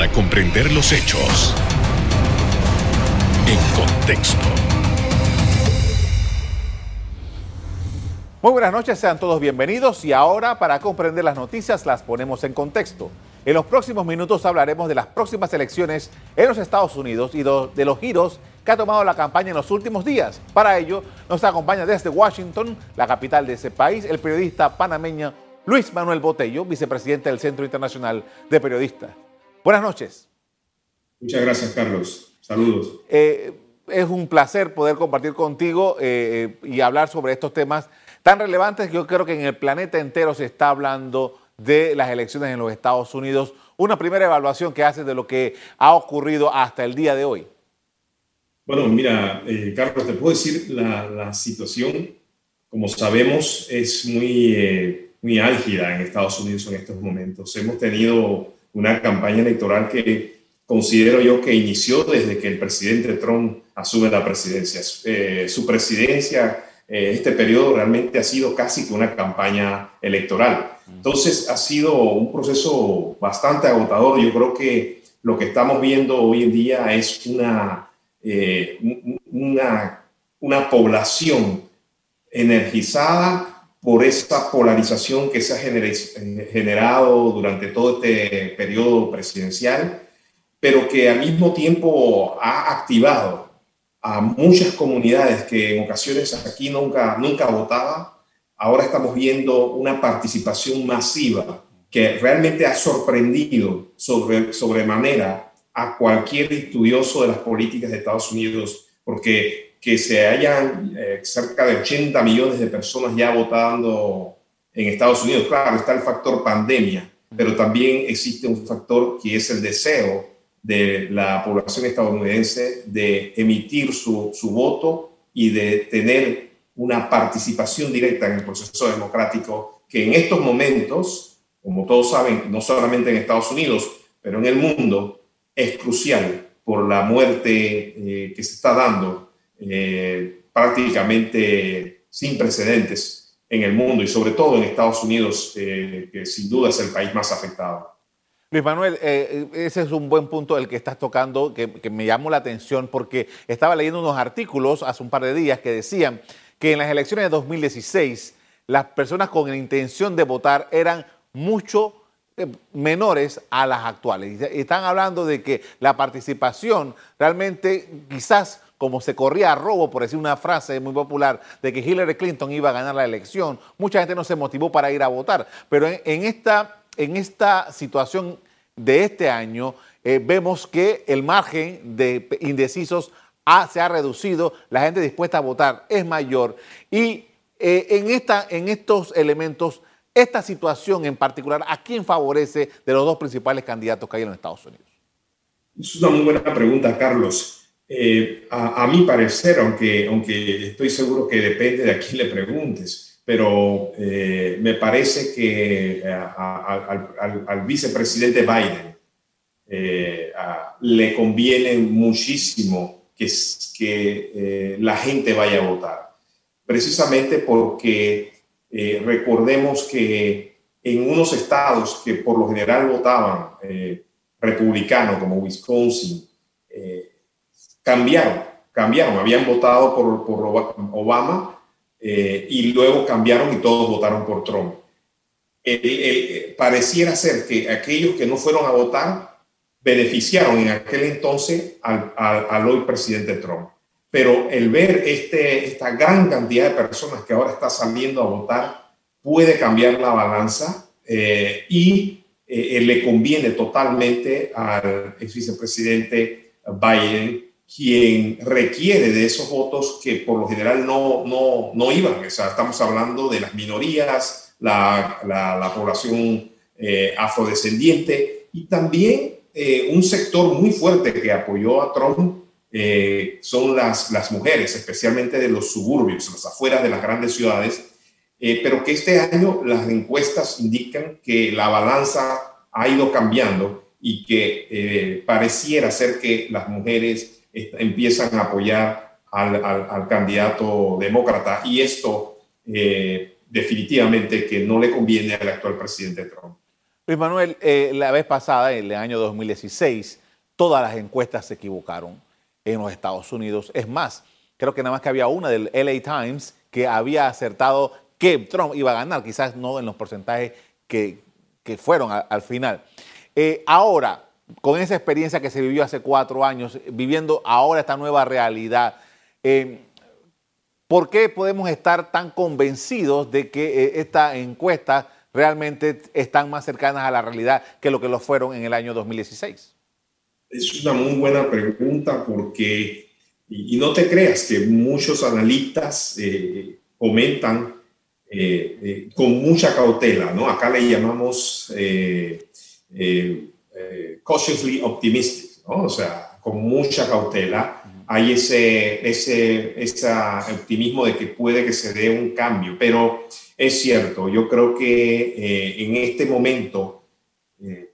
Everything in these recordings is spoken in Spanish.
para comprender los hechos en contexto. Muy buenas noches, sean todos bienvenidos y ahora para comprender las noticias las ponemos en contexto. En los próximos minutos hablaremos de las próximas elecciones en los Estados Unidos y de los giros que ha tomado la campaña en los últimos días. Para ello, nos acompaña desde Washington, la capital de ese país, el periodista panameño Luis Manuel Botello, vicepresidente del Centro Internacional de Periodistas. Buenas noches. Muchas gracias, Carlos. Saludos. Eh, es un placer poder compartir contigo eh, y hablar sobre estos temas tan relevantes que yo creo que en el planeta entero se está hablando de las elecciones en los Estados Unidos. Una primera evaluación que hace de lo que ha ocurrido hasta el día de hoy. Bueno, mira, eh, Carlos, te puedo decir, la, situación, como sabemos, es muy, eh, muy álgida en Estados Unidos en estos momentos. Hemos tenido una campaña electoral que considero yo que inició desde que el presidente Trump asume la presidencia. Eh, su presidencia, este periodo realmente ha sido casi que una campaña electoral. Entonces ha sido un proceso bastante agotador. Yo creo que lo que estamos viendo hoy en día es una, eh, una, una población energizada por esta polarización que se ha eh, generado durante todo este periodo presidencial, pero que al mismo tiempo ha activado a muchas comunidades que en ocasiones aquí nunca, nunca votaban ahora estamos viendo una participación masiva que realmente ha sorprendido sobre, sobremanera a cualquier estudioso de las políticas de Estados Unidos, porque que se hayan eh, cerca de 80 millones de personas ya votando en Estados Unidos. Claro, está el factor pandemia, pero también existe un factor que es el deseo de la población estadounidense de emitir su, su voto y de tener una participación directa en el proceso democrático que en estos momentos, como todos saben, no solamente en Estados Unidos, pero en el mundo, es crucial por la muerte eh, que se está dando eh, prácticamente sin precedentes en el mundo y sobre todo en Estados Unidos, eh, que sin duda es el país más afectado. Luis Manuel, ese es un buen punto el que estás tocando, que, que me llamó la atención porque estaba leyendo unos artículos hace un par de días que decían que en las elecciones de 2016 las personas con la intención de votar eran mucho eh, menores a las actuales. Están hablando de que la participación realmente quizás como se corría a robo, por decir una frase muy popular, de que Hillary Clinton iba a ganar la elección, mucha gente no se motivó para ir a votar. Pero en, esta, en esta situación de este año, eh, vemos que el margen de indecisos se ha reducido, la gente dispuesta a votar es mayor. Y eh, en, esta, en estos elementos, esta situación en particular, ¿a quién favorece de los dos principales candidatos que hay en los Estados Unidos? Es una muy buena pregunta, Carlos. Eh, a, mi parecer, aunque, estoy seguro que depende de a quién le preguntes, pero eh, me parece que al, al, vicepresidente Biden le conviene muchísimo que, eh, la gente vaya a votar. Precisamente porque eh, recordemos que en unos estados que por lo general votaban eh, republicano, como Wisconsin, cambiaron, cambiaron, habían votado por, por Obama y luego cambiaron y todos votaron por Trump. pareciera ser que aquellos que no fueron a votar beneficiaron en aquel entonces al, al, hoy presidente Trump. Pero el ver este, esta gran cantidad de personas que ahora está saliendo a votar puede cambiar la balanza eh, y eh, le conviene totalmente al ex vicepresidente Biden, quien requiere de esos votos que por lo general no, no, no iban. O sea, estamos hablando de las minorías, la, la, población eh, afrodescendiente y también eh, un sector muy fuerte que apoyó a Trump eh, son las, las mujeres, especialmente de los suburbios, las afueras de las grandes ciudades, eh, pero que este año las encuestas indican que la balanza ha ido cambiando y que pareciera ser que las mujeres empiezan a apoyar al, al, candidato demócrata y esto definitivamente que no le conviene al actual presidente Trump. Luis Manuel, eh, la vez pasada, en el año 2016, todas las encuestas se equivocaron en los Estados Unidos. Es más, creo que nada más que había una del LA Times que había acertado que Trump iba a ganar, quizás no en los porcentajes que, fueron al final. Eh, ahora, con esa experiencia que se vivió hace cuatro años, viviendo ahora esta nueva realidad, eh, ¿por qué podemos estar tan convencidos de que eh, esta encuesta realmente están más cercanas a la realidad que lo que lo fueron en el año 2016? Es una muy buena pregunta porque, y, no te creas que muchos analistas eh, comentan con mucha cautela, ¿no? Acá le llamamos cautiously optimistic, ¿no? o sea, con mucha cautela. Hay ese, ese, ese optimismo de que puede que se dé un cambio, pero es cierto, yo creo que eh, en este momento eh,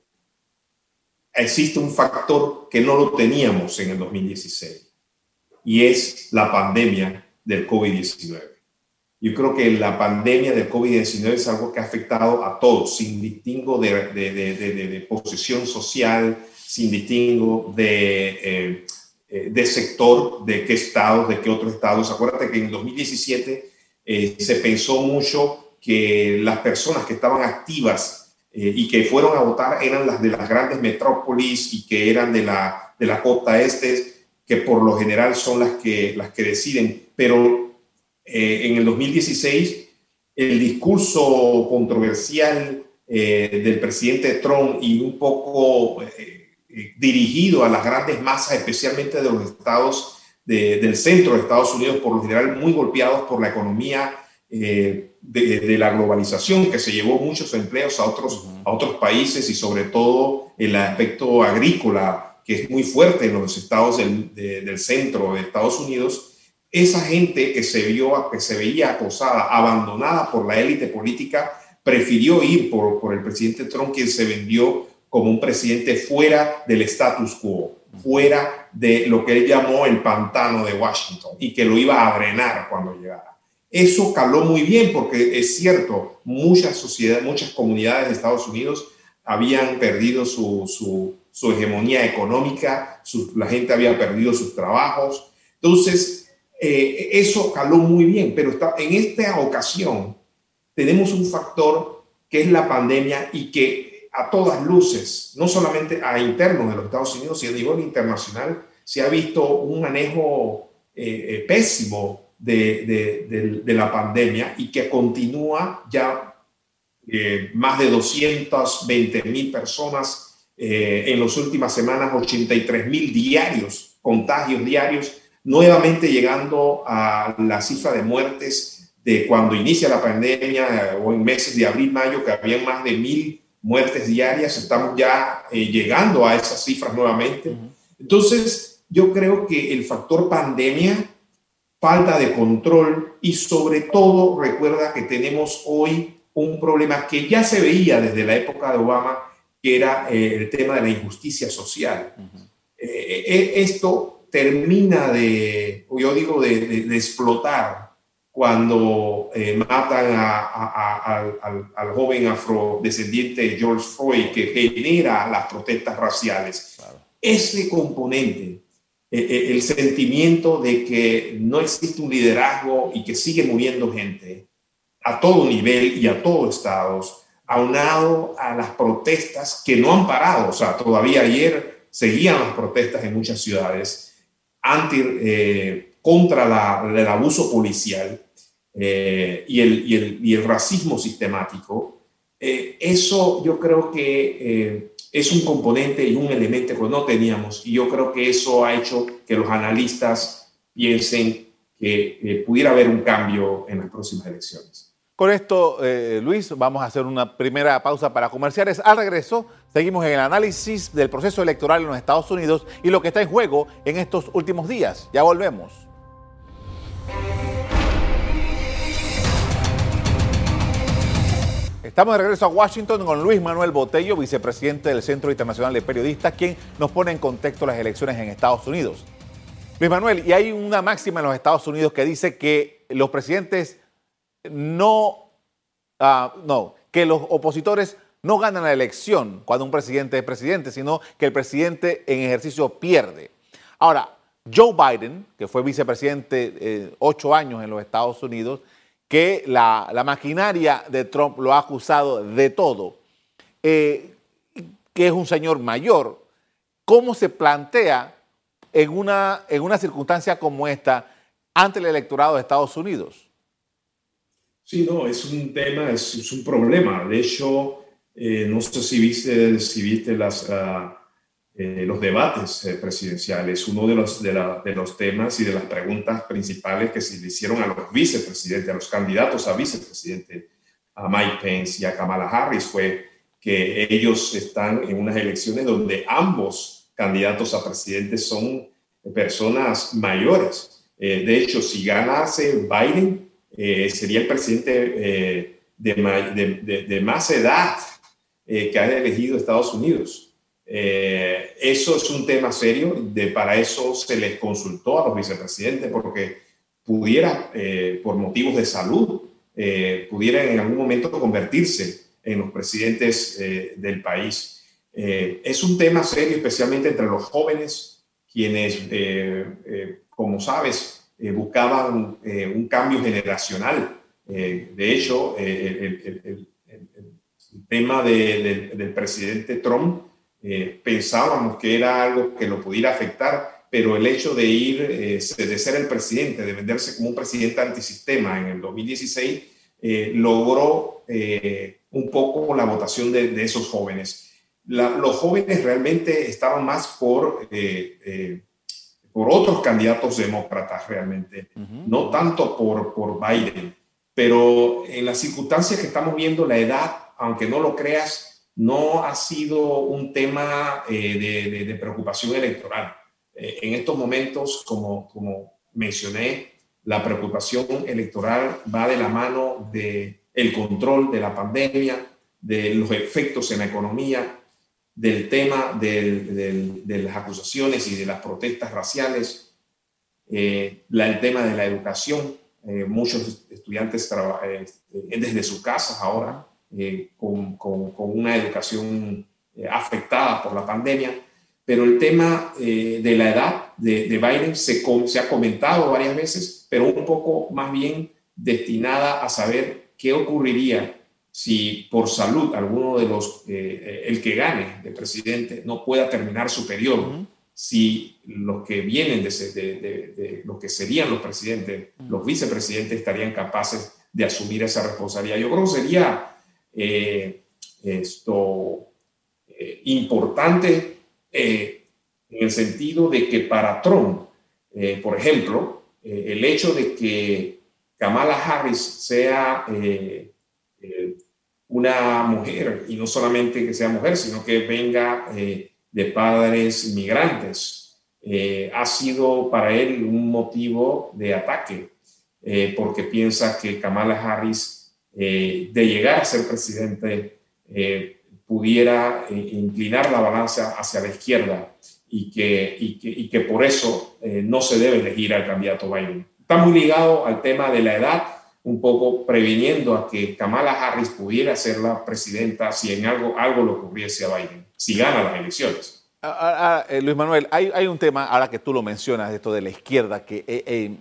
existe un factor que no lo teníamos en el 2016 y es la pandemia del COVID-19. Yo creo que la pandemia del COVID-19 es algo que ha afectado a todos, sin distingo de, de, de, de posición social, sin distingo eh, de, sector, de qué estados, de qué otros estados. Acuérdate que en 2017 eh, se pensó mucho que las personas que estaban activas eh, y que fueron a votar eran las de las grandes metrópolis y que eran de la, de la costa este, que por lo general son las que, las que deciden. Pero eh, en el 2016 el discurso controversial eh, del presidente Trump y un poco eh, dirigido a las grandes masas, especialmente de los estados del centro de Estados Unidos, por lo general muy golpeados por la economía de, de, la globalización, que se llevó muchos empleos a otros, a otros países y sobre todo el aspecto agrícola, que es muy fuerte en los estados del, del centro de Estados Unidos esa gente que se, vio, que se veía acosada, abandonada por la élite política, prefirió ir por, por el presidente Trump, quien se vendió como un presidente fuera del status quo, fuera de lo que él llamó el pantano de Washington y que lo iba a drenar cuando llegara. Eso caló muy bien porque es cierto, muchas sociedades, muchas comunidades de Estados Unidos habían perdido su, su, su hegemonía económica, la gente había perdido sus trabajos. Entonces, eh, eso caló muy bien, pero está, en esta ocasión tenemos un factor que es la pandemia y que a todas luces, no solamente a internos de los Estados Unidos, sino a nivel internacional, se ha visto un manejo eh, eh, pésimo de, de, la pandemia y que continúa ya más de 220 mil personas en las últimas semanas, 83 mil diarios, contagios diarios nuevamente llegando a la cifra de muertes de cuando inicia la pandemia o en meses de abril, mayo, que habían más de mil muertes diarias, estamos ya eh, llegando a esas cifras nuevamente. Entonces, yo creo que el factor pandemia, falta de control y sobre todo recuerda que tenemos hoy un problema que ya se veía desde la época de Obama, que era eh, el tema de la injusticia social. Eh, esto termina de, yo digo, de, explotar cuando eh, matan al, joven afrodescendiente George Floyd, que genera las protestas raciales. Ese componente, eh, eh, el sentimiento de que no existe un liderazgo y que sigue muriendo gente a todo nivel y a todos estados, aunado a las protestas que no han parado, o sea, todavía ayer seguían las protestas en muchas ciudades, anti, eh, contra el abuso policial eh, y, el, y, el, racismo sistemático, eh, eso yo creo que es un componente y un elemento que no teníamos y yo creo que eso ha hecho que los analistas piensen que pudiera haber un cambio en las próximas elecciones. Con esto, eh, Luis, vamos a hacer una primera pausa para comerciales. Al regreso, seguimos en el análisis del proceso electoral en los Estados Unidos y lo que está en juego en estos últimos días. Ya volvemos. Estamos de regreso a Washington con Luis Manuel Botello, vicepresidente del Centro Internacional de Periodistas, quien nos pone en contexto las elecciones en Estados Unidos. Luis Manuel, y hay una máxima en los Estados Unidos que dice que los presidentes no, ah, no, que los opositores no gana la elección cuando un presidente es presidente, sino que el presidente en ejercicio pierde. Ahora, Joe Biden, que fue vicepresidente eh, ocho años en los Estados Unidos, que la, maquinaria de Trump lo ha acusado de todo, eh, que es un señor mayor, ¿cómo se plantea en una, en una circunstancia como esta ante el electorado de Estados Unidos? Sí, no, es un tema, es, un problema. De hecho, eh, no sé si viste, si viste las, ah, eh, los debates eh, presidenciales. Uno de los, de, de, los temas y de las preguntas principales que se le hicieron a los vicepresidentes, a los candidatos a vicepresidente, a Mike Pence y a Kamala Harris, fue que ellos están en unas elecciones donde ambos candidatos a presidente son personas mayores. Eh, de hecho, si ganase Biden, eh, sería el presidente eh, de, más edad que ha elegido Estados Unidos. eso es un tema serio, de, para eso se les consultó a los vicepresidentes, porque pudiera, por motivos de salud, pudiera en algún momento convertirse en los presidentes eh, del país. Eh, es un tema serio, especialmente entre los jóvenes, quienes, eh, como sabes, buscaban un cambio generacional. de hecho, el, tema del presidente Trump pensábamos que era algo que lo pudiera afectar, pero el hecho de ir, de ser el presidente, de venderse como un presidente antisistema en el 2016, logró un poco la votación de, esos jóvenes. los jóvenes realmente estaban más por, eh, eh, por otros candidatos demócratas realmente, no tanto por, por Biden. Pero en las circunstancias que estamos viendo, la edad, aunque no lo creas, no ha sido un tema eh, de, preocupación electoral. en estos momentos, como, como mencioné, la preocupación electoral va de la mano de el control de la pandemia, de los efectos en la economía, del tema de las acusaciones y de las protestas raciales, eh, el tema de la educación. Eh, muchos estudiantes trabajan eh, desde sus casas ahora con, una educación afectada por la pandemia. Pero el tema de la edad de, Biden se, se ha comentado varias veces, pero un poco más bien destinada a saber ¿qué ocurriría si por salud alguno de los, eh, eh, el que gane de presidente no pueda terminar su periodo? Si los que vienen de, de, lo que serían los presidentes, los vicepresidentes estarían capaces de asumir esa responsabilidad. Yo creo que sería eh, esto importante en el sentido de que para Trump, por ejemplo, el hecho de que Kamala Harris sea eh, eh, una mujer, y no solamente que sea mujer, sino que venga eh, de padres migrantes, ha sido para él un motivo de ataque, porque piensa que Kamala Harris, de llegar a ser presidente, pudiera inclinar la balanza hacia la izquierda y que, y que, y que por eso no se debe elegir al candidato Biden. Está muy ligado al tema de la edad, un poco previniendo a que Kamala Harris pudiera ser la presidenta si en algo, algo le ocurriese a Biden, si gana las elecciones. Ah, ah, ah, eh, Luis Manuel, hay, hay, un tema, ahora que tú lo mencionas, esto de la izquierda, que eh, eh,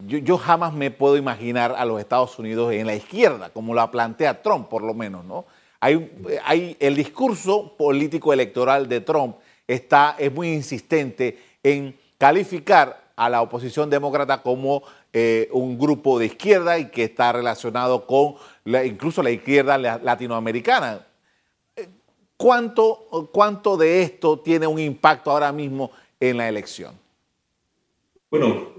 yo, yo, jamás me puedo imaginar a los Estados Unidos en la izquierda, como la plantea Trump, por lo menos, ¿no? Hay, hay el discurso político electoral de Trump está, es muy insistente en calificar a la oposición demócrata como eh, un grupo de izquierda y que está relacionado con incluso la izquierda latinoamericana. Eh, ¿Cuánto, ¿Cuánto de esto tiene un impacto ahora mismo en la elección? Bueno,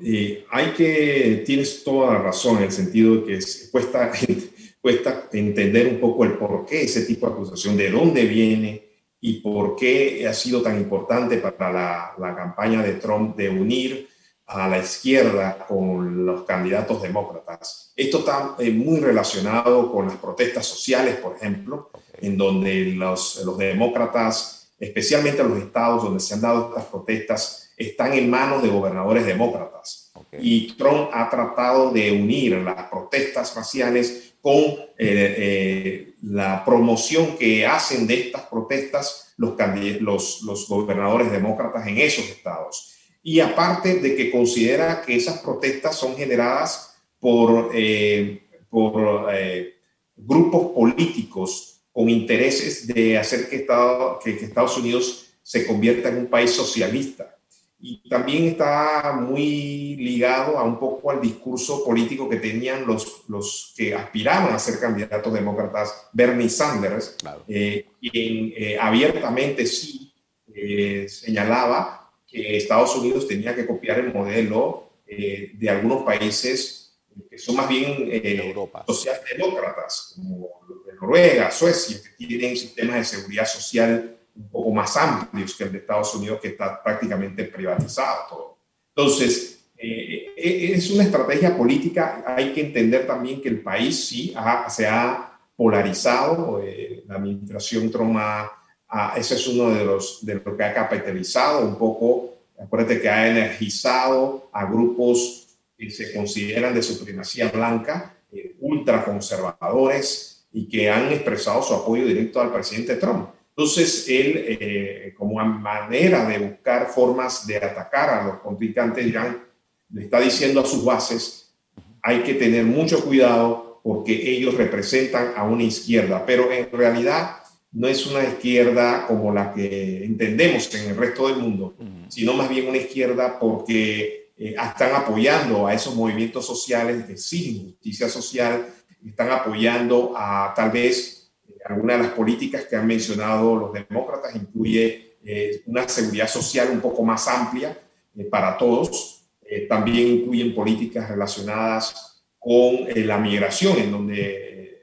hay que, tienes toda la razón en el sentido de que cuesta, cuesta entender un poco el por qué ese tipo de acusación, de dónde viene y por qué ha sido tan importante para la, la campaña de Trump de unir a la izquierda con los candidatos demócratas. Esto está eh, muy relacionado con las protestas sociales, por ejemplo, en donde los, los demócratas, especialmente los estados donde se han dado estas protestas, están en manos de gobernadores demócratas. Y Trump ha tratado de unir las protestas raciales con eh, eh, la promoción que hacen de estas protestas los, los, los gobernadores demócratas en esos estados. Y aparte de que considera que esas protestas son generadas por, eh, por eh, grupos políticos con intereses de hacer que, Estado, que Estados Unidos se convierta en un país socialista. Y también está muy ligado a un poco al discurso político que tenían los, los que aspiraban a ser candidatos demócratas, Bernie Sanders, eh, quien eh, abiertamente sí eh, señalaba que Estados Unidos tenía que copiar el modelo de algunos países que son más bien socialdemócratas, como Noruega, Suecia, que tienen sistemas de seguridad social un poco más amplios que el de Estados Unidos, que está prácticamente privatizado todo. Entonces, eh, eh, es una estrategia política. Hay que entender también que el país sí se ha polarizado. Eh, la administración Trump, ese es uno de los de lo que ha capitalizado un poco. Acuérdate que ha energizado a grupos que se consideran de supremacía blanca, ultraconservadores, y que han expresado su apoyo directo al presidente Trump. Entonces, él, eh, como manera de buscar formas de atacar a los contrincantes, Irán le está diciendo a sus bases, hay que tener mucho cuidado porque ellos representan a una izquierda, pero en realidad no es una izquierda como la que entendemos en el resto del mundo, sino más bien una izquierda porque eh, están apoyando a esos movimientos sociales que exigen justicia social, están apoyando a tal vez algunas de las políticas que han mencionado los demócratas incluye eh, una seguridad social un poco más amplia eh, para todos. Eh, también incluyen políticas relacionadas con la migración, en donde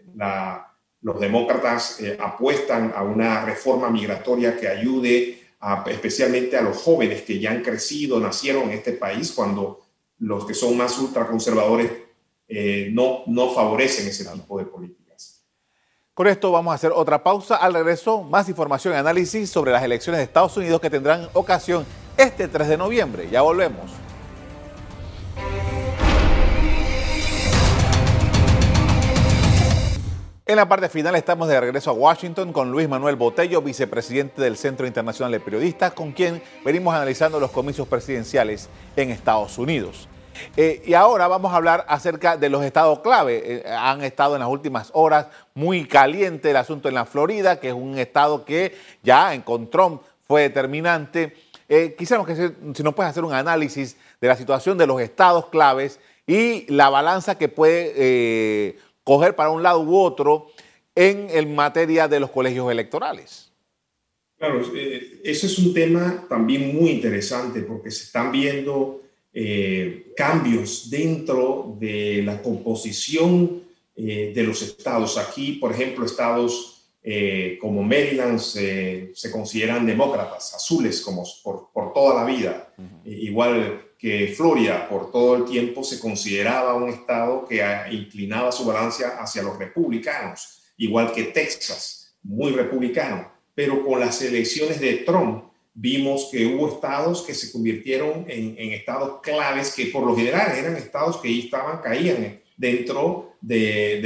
los demócratas apuestan a una reforma migratoria que ayude especialmente a los jóvenes que ya han crecido, nacieron en este país, cuando los que son más ultraconservadores no, no favorecen ese tipo de políticas. Con esto vamos a hacer otra pausa. Al regreso, más información y análisis sobre las elecciones de Estados Unidos que tendrán ocasión este 3 de noviembre. Ya volvemos. En la parte final estamos de regreso a Washington con Luis Manuel Botello, vicepresidente del Centro Internacional de Periodistas, con quien venimos analizando los comicios presidenciales en Estados Unidos. Eh, y ahora vamos a hablar acerca de los estados clave. Eh, han estado en las últimas horas muy caliente el asunto en la Florida, que es un estado que ya en Trump fue determinante. Eh, quisiéramos que si nos puedes hacer un análisis de la situación de los estados claves y la balanza que puede coger para un lado u otro en, materia de los colegios electorales. Claro, ese es un tema también muy interesante porque se están viendo eh, cambios dentro de la composición eh, de los estados. Aquí, por ejemplo, estados eh, como Maryland se consideran demócratas, azules, como por, por toda la vida. igual que Florida, por todo el tiempo se consideraba un estado que inclinaba su balanza hacia los republicanos, igual que Texas, muy republicano. Pero con las elecciones de Trump, vimos que hubo estados que se convirtieron en, estados claves que por lo general eran estados que estaban, caían dentro de,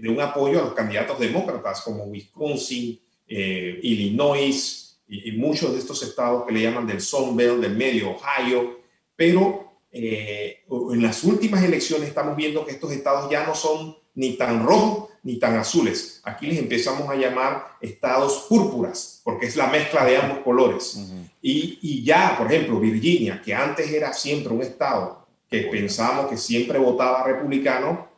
de, un apoyo a los candidatos demócratas como Wisconsin, eh, Illinois y, muchos de estos estados que le llaman del Sun Belt, del medio Ohio, pero eh, en las últimas elecciones estamos viendo que estos estados ya no son ni tan rojos ni tan azules. Aquí les empezamos a llamar estados púrpuras, porque es la mezcla de ambos colores. y, y, ya, por ejemplo, Virginia, que antes era siempre un estado que pensábamos que siempre votaba republicano,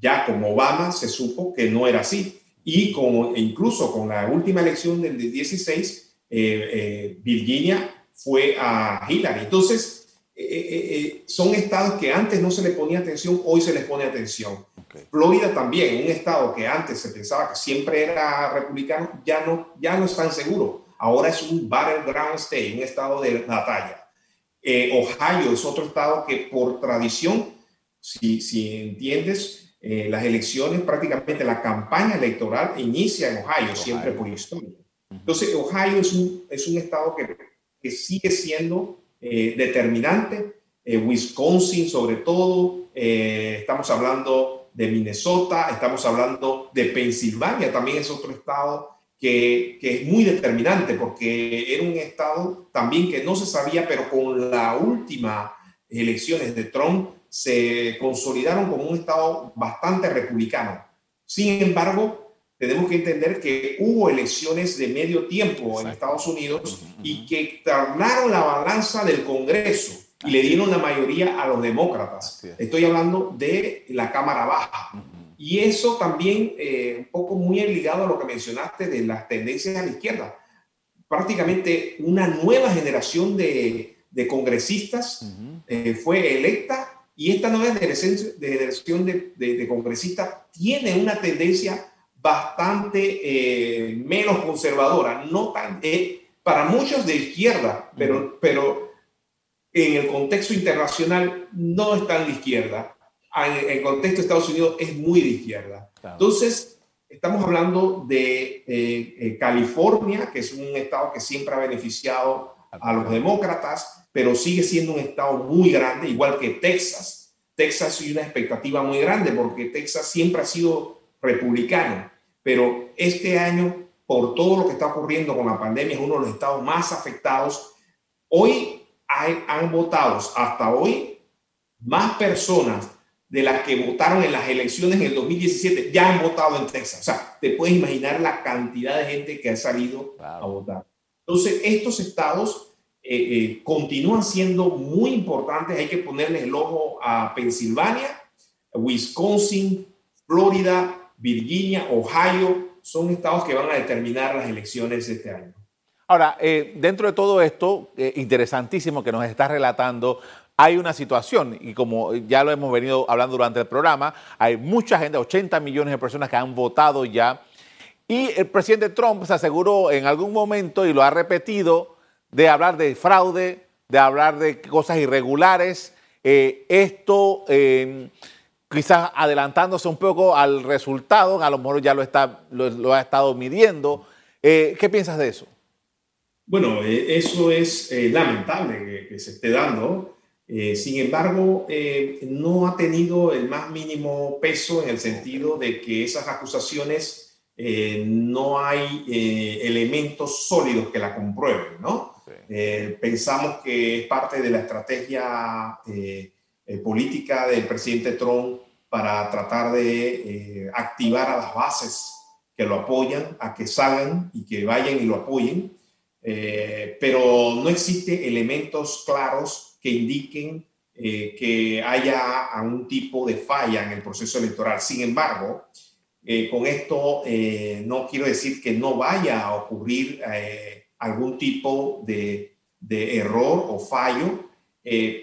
ya con Obama se supo que no era así. Y como, e incluso con la última elección del 16, eh, eh, Virginia fue a Hillary. Entonces, eh, son estados que antes no se le ponía atención, hoy se les pone atención. Florida también, un estado que antes se pensaba que siempre era republicano, ya no, ya no es tan seguro. Ahora es un battleground state, un estado de batalla. Eh, Ohio es otro estado que por tradición, si, si entiendes, eh, las elecciones, prácticamente la campaña electoral inicia en Ohio, siempre por historia. Entonces, Ohio es un, es un estado que, que sigue siendo eh, determinante. Wisconsin, sobre todo, estamos hablando de Minnesota, estamos hablando de Pensilvania, también es otro estado que, que, es muy determinante porque era un estado también que no se sabía, pero con la última elecciones de Trump se consolidaron como un estado bastante republicano. Sin embargo, tenemos que entender que hubo elecciones de medio tiempo en Estados Unidos y que tornaron la balanza del Congreso y le dieron la mayoría a los demócratas. Estoy hablando de la Cámara Baja. Y eso también, eh, un poco muy ligado a lo que mencionaste de las tendencias a la izquierda. Prácticamente una nueva generación de, de congresistas eh, fue electa y esta nueva generación de, de, congresistas tiene una tendencia bastante eh, menos conservadora, no tan, para muchos de izquierda, pero, pero en el contexto internacional no es tan de izquierda. En el contexto de Estados Unidos es muy de izquierda. Entonces, estamos hablando de eh, eh, California, que es un estado que siempre ha beneficiado a los demócratas, pero sigue siendo un estado muy grande, igual que Texas. Texas hay una expectativa muy grande porque Texas siempre ha sido republicano, pero este año, por todo lo que está ocurriendo con la pandemia, es uno de los estados más afectados. Hoy han votado hasta hoy más personas de las que votaron en las elecciones en el 2017 ya han votado en Texas. O sea, te puedes imaginar la cantidad de gente que ha salido a votar. Entonces, estos estados eh, eh, continúan siendo muy importantes. Hay que ponerles el ojo a Pensilvania, Wisconsin, Florida, Virginia, Ohio. Son estados que van a determinar las elecciones este año. Ahora, eh, dentro de todo esto, eh, interesantísimo que nos está relatando, hay una situación, y como ya lo hemos venido hablando durante el programa, hay mucha gente, 80 millones de personas que han votado ya, y el presidente Trump se aseguró en algún momento, y lo ha repetido, de hablar de fraude, de hablar de cosas irregulares. Eh, esto quizás adelantándose un poco al resultado, a lo mejor ya lo, está, lo, ha estado midiendo. ¿Qué piensas de eso? Bueno, eh, eso es eh, lamentable que, se esté dando. Eh, sin embargo, no ha tenido el más mínimo peso en el sentido de que esas acusaciones no hay elementos sólidos que la comprueben, ¿no? pensamos que es parte de la estrategia política del presidente Trump para tratar de activar a las bases que lo apoyan, a que salgan y que vayan y lo apoyen. Eh, pero no existe elementos claros que indiquen eh, que haya algún tipo de falla en el proceso electoral. Sin embargo, eh, con esto no quiero decir que no vaya a ocurrir algún tipo de, de, error o fallo,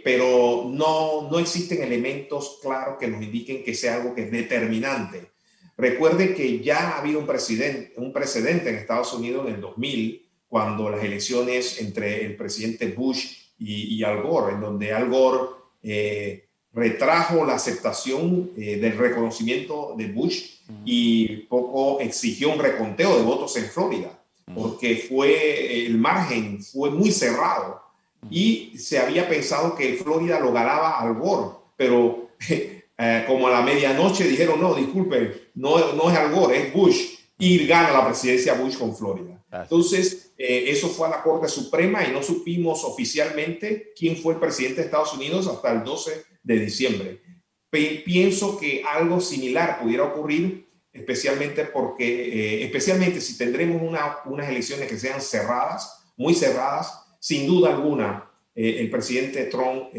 pero no, no existen elementos claros que nos indiquen que sea algo que es determinante. Recuerde que ya ha habido un, presidente, un precedente en Estados Unidos en el 2000 cuando las elecciones entre el presidente Bush y, Al Gore, en donde Al Gore eh, retrajo la aceptación eh, del reconocimiento de Bush y poco exigió un reconteo de votos en Florida, porque fue el margen fue muy cerrado y se había pensado que Florida lo ganaba Al Gore, pero eh, como a la medianoche dijeron, no, disculpen, no, no es Al Gore, es Bush, y gana la presidencia Bush con Florida. Entonces, eh, eso fue a la Corte Suprema y no supimos oficialmente quién fue el presidente de Estados Unidos hasta el 12 de diciembre. pienso que algo similar pudiera ocurrir, especialmente porque, eh, especialmente si tendremos unas elecciones que sean cerradas, muy cerradas, sin duda alguna, eh, el presidente Trump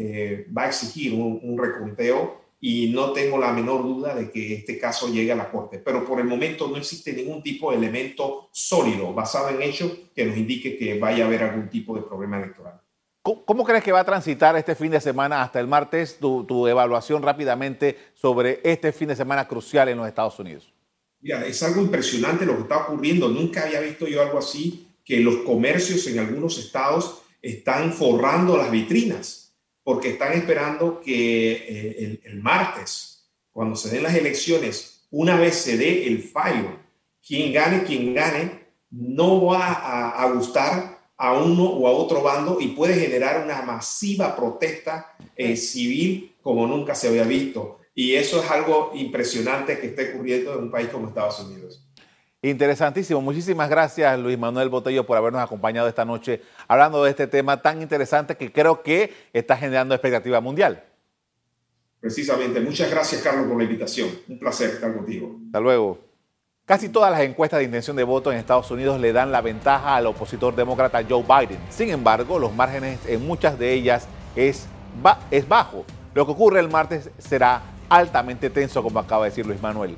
va a exigir un, un reconteo y no tengo la menor duda de que este caso llegue a la Corte. Pero por el momento no existe ningún tipo de elemento sólido basado en hechos que nos indique que vaya a haber algún tipo de problema electoral. ¿Cómo, crees que va a transitar este fin de semana hasta el martes? Tu, evaluación rápidamente sobre este fin de semana crucial en los Estados Unidos. Mira, es algo impresionante lo que está ocurriendo. Nunca había visto yo algo así, que los comercios en algunos estados están forrando las vitrinas porque están esperando que eh, el, martes, cuando se den las elecciones, una vez se dé el fallo, quien gane, quien gane, no va a, gustar a uno o a otro bando y puede generar una masiva protesta eh, civil como nunca se había visto. Y eso es algo impresionante que esté ocurriendo en un país como Estados Unidos. Interesantísimo. Muchísimas gracias, Luis Manuel Botello, por habernos acompañado esta noche hablando de este tema tan interesante que creo que está generando expectativa mundial. Precisamente. Muchas gracias, Carlos, por la invitación. Un placer estar contigo. Hasta luego. Casi todas las encuestas de intención de voto en Estados Unidos le dan la ventaja al opositor demócrata Joe Biden. Sin embargo, los márgenes en muchas de ellas es, es bajo. Lo que ocurre el martes será altamente tenso, como acaba de decir Luis Manuel.